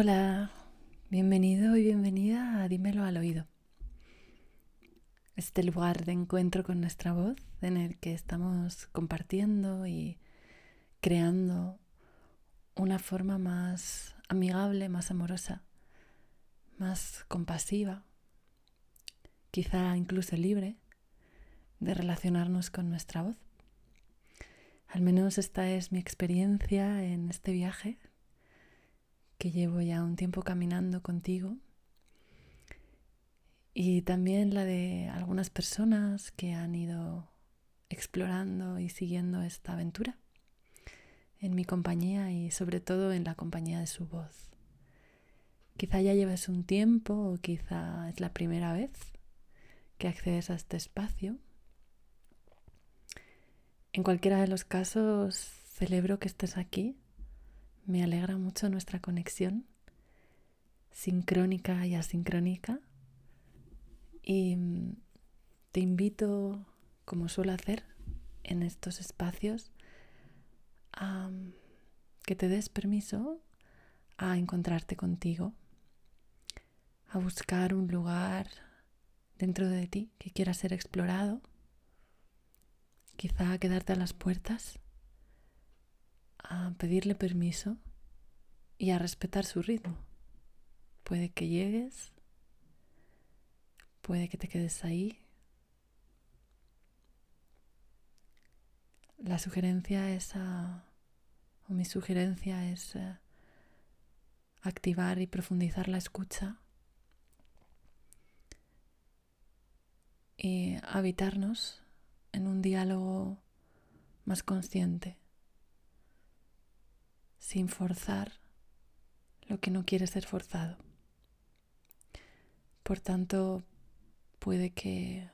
Hola, bienvenido y bienvenida a Dímelo al oído. Este lugar de encuentro con nuestra voz en el que estamos compartiendo y creando una forma más amigable, más amorosa, más compasiva, quizá incluso libre de relacionarnos con nuestra voz. Al menos esta es mi experiencia en este viaje que llevo ya un tiempo caminando contigo y también la de algunas personas que han ido explorando y siguiendo esta aventura en mi compañía y sobre todo en la compañía de su voz. Quizá ya lleves un tiempo o quizá es la primera vez que accedes a este espacio. En cualquiera de los casos, celebro que estés aquí me alegra mucho nuestra conexión sincrónica y asincrónica. Y mm, te invito, como suelo hacer en estos espacios, a mm, que te des permiso a encontrarte contigo, a buscar un lugar dentro de ti que quiera ser explorado, quizá quedarte a las puertas a pedirle permiso y a respetar su ritmo. Puede que llegues, puede que te quedes ahí. La sugerencia es, o mi sugerencia es eh, activar y profundizar la escucha y habitarnos en un diálogo más consciente sin forzar lo que no quiere ser forzado. Por tanto, puede que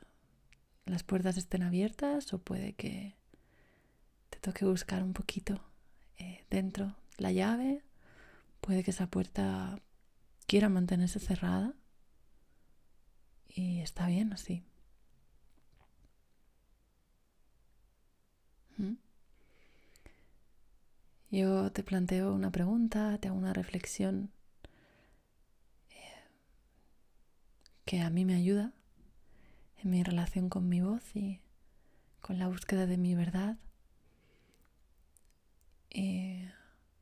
las puertas estén abiertas o puede que te toque buscar un poquito eh, dentro la llave, puede que esa puerta quiera mantenerse cerrada y está bien así. ¿Mm? Yo te planteo una pregunta, te hago una reflexión eh, que a mí me ayuda en mi relación con mi voz y con la búsqueda de mi verdad. Y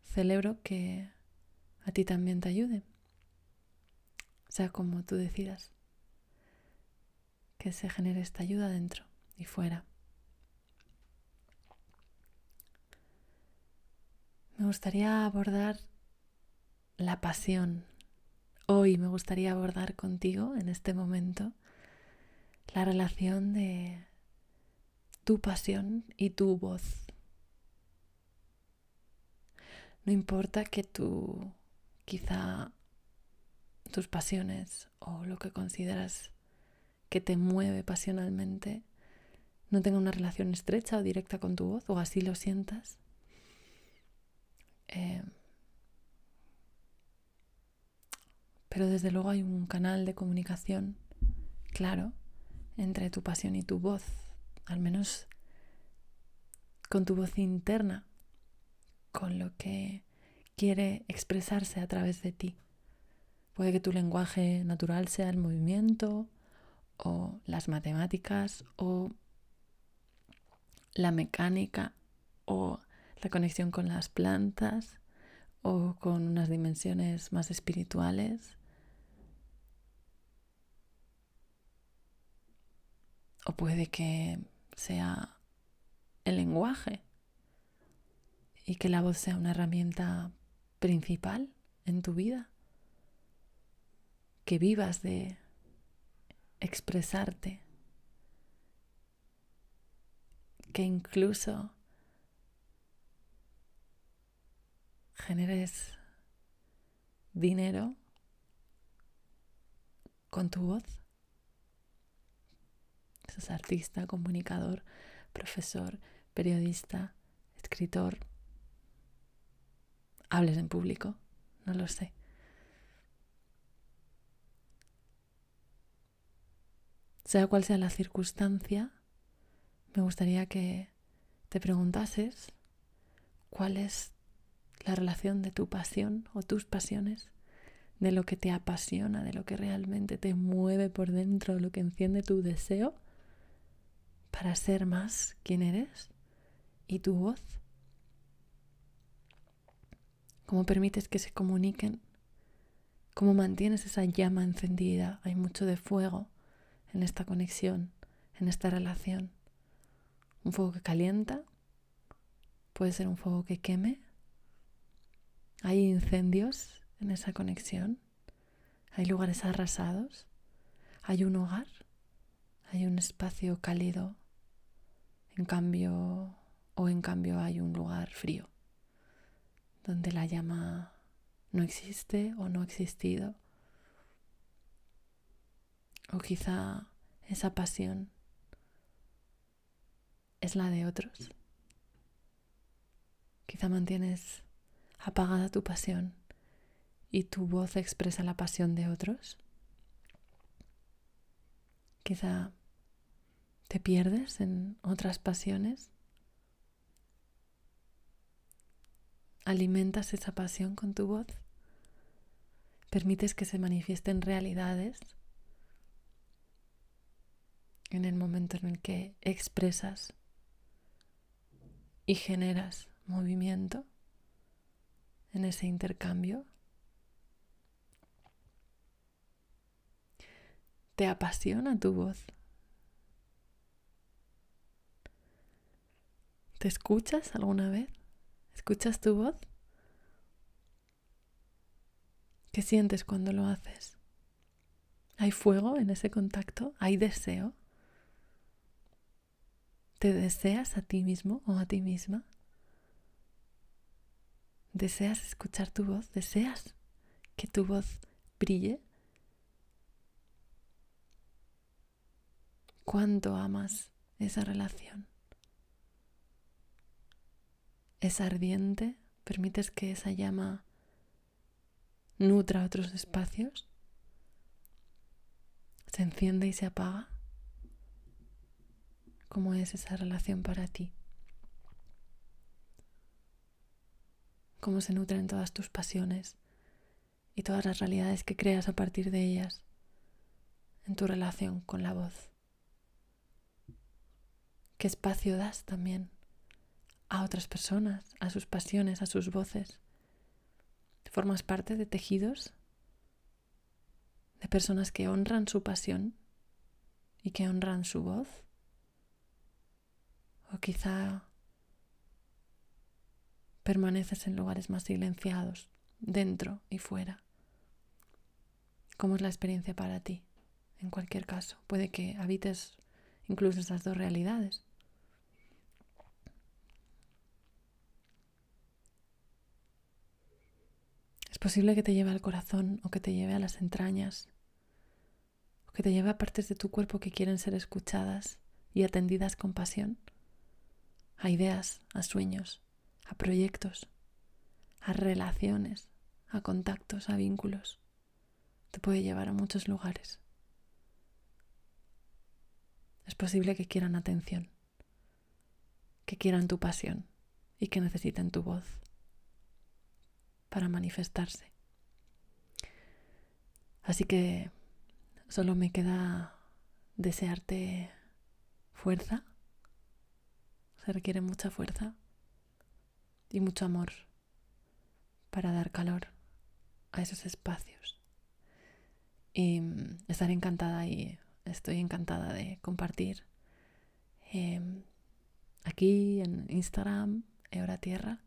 celebro que a ti también te ayude, sea como tú decidas, que se genere esta ayuda dentro y fuera. Me gustaría abordar la pasión. Hoy me gustaría abordar contigo en este momento la relación de tu pasión y tu voz. No importa que tú quizá tus pasiones o lo que consideras que te mueve pasionalmente no tenga una relación estrecha o directa con tu voz o así lo sientas. Eh, pero desde luego hay un canal de comunicación claro entre tu pasión y tu voz, al menos con tu voz interna, con lo que quiere expresarse a través de ti. Puede que tu lenguaje natural sea el movimiento o las matemáticas o la mecánica o la conexión con las plantas o con unas dimensiones más espirituales. O puede que sea el lenguaje y que la voz sea una herramienta principal en tu vida. Que vivas de expresarte. Que incluso generes dinero con tu voz. Seas artista, comunicador, profesor, periodista, escritor. Hables en público, no lo sé. Sea cual sea la circunstancia, me gustaría que te preguntases cuál es la relación de tu pasión o tus pasiones de lo que te apasiona, de lo que realmente te mueve por dentro, lo que enciende tu deseo para ser más quien eres y tu voz. ¿Cómo permites que se comuniquen? ¿Cómo mantienes esa llama encendida? Hay mucho de fuego en esta conexión, en esta relación. Un fuego que calienta, puede ser un fuego que queme. Hay incendios en esa conexión. Hay lugares arrasados. Hay un hogar. Hay un espacio cálido. En cambio, o en cambio hay un lugar frío, donde la llama no existe o no ha existido. O quizá esa pasión es la de otros. Quizá mantienes apagada tu pasión y tu voz expresa la pasión de otros. Quizá te pierdes en otras pasiones. Alimentas esa pasión con tu voz. Permites que se manifiesten realidades en el momento en el que expresas y generas movimiento en ese intercambio. ¿Te apasiona tu voz? ¿Te escuchas alguna vez? ¿Escuchas tu voz? ¿Qué sientes cuando lo haces? ¿Hay fuego en ese contacto? ¿Hay deseo? ¿Te deseas a ti mismo o a ti misma? ¿Deseas escuchar tu voz? ¿Deseas que tu voz brille? ¿Cuánto amas esa relación? ¿Es ardiente? ¿Permites que esa llama nutra otros espacios? ¿Se enciende y se apaga? ¿Cómo es esa relación para ti? ¿Cómo se nutren todas tus pasiones y todas las realidades que creas a partir de ellas en tu relación con la voz? ¿Qué espacio das también a otras personas, a sus pasiones, a sus voces? ¿Formas parte de tejidos de personas que honran su pasión y que honran su voz? O quizá permaneces en lugares más silenciados, dentro y fuera. ¿Cómo es la experiencia para ti? En cualquier caso, puede que habites incluso esas dos realidades. Es posible que te lleve al corazón o que te lleve a las entrañas, o que te lleve a partes de tu cuerpo que quieren ser escuchadas y atendidas con pasión a ideas, a sueños, a proyectos, a relaciones, a contactos, a vínculos. Te puede llevar a muchos lugares. Es posible que quieran atención, que quieran tu pasión y que necesiten tu voz para manifestarse. Así que solo me queda desearte fuerza se requiere mucha fuerza y mucho amor para dar calor a esos espacios. Y mm, estar encantada y estoy encantada de compartir em, aquí en Instagram, Eura Tierra,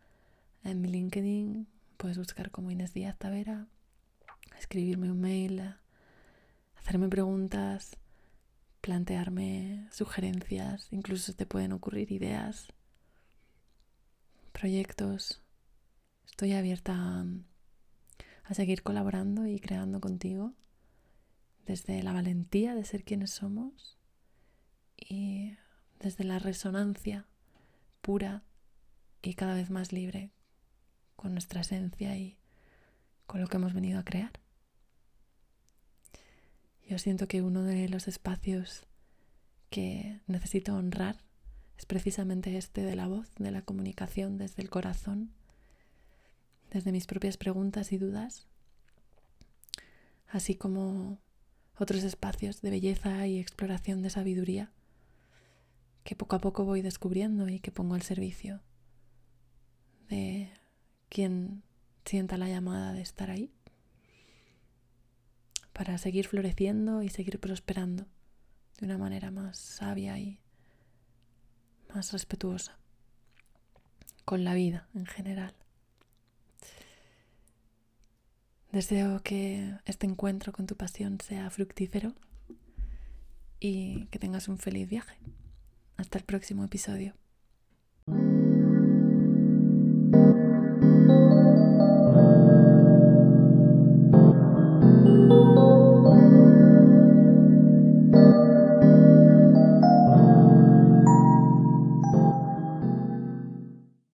en mi LinkedIn, puedes buscar como Inés Díaz Tavera, escribirme un mail, hacerme preguntas plantearme sugerencias, incluso te pueden ocurrir ideas, proyectos. Estoy abierta a, seguir colaborando y creando contigo desde la valentía de ser quienes somos y desde la resonancia pura y cada vez más libre con nuestra esencia y con lo que hemos venido a crear. Yo siento que uno de los espacios que necesito honrar es precisamente este de la voz, de la comunicación desde el corazón, desde mis propias preguntas y dudas, así como otros espacios de belleza y exploración de sabiduría que poco a poco voy descubriendo y que pongo al servicio de quien sienta la llamada de estar ahí para seguir floreciendo y seguir prosperando de una manera más sabia y más respetuosa con la vida en general. Deseo que este encuentro con tu pasión sea fructífero y que tengas un feliz viaje. Hasta el próximo episodio.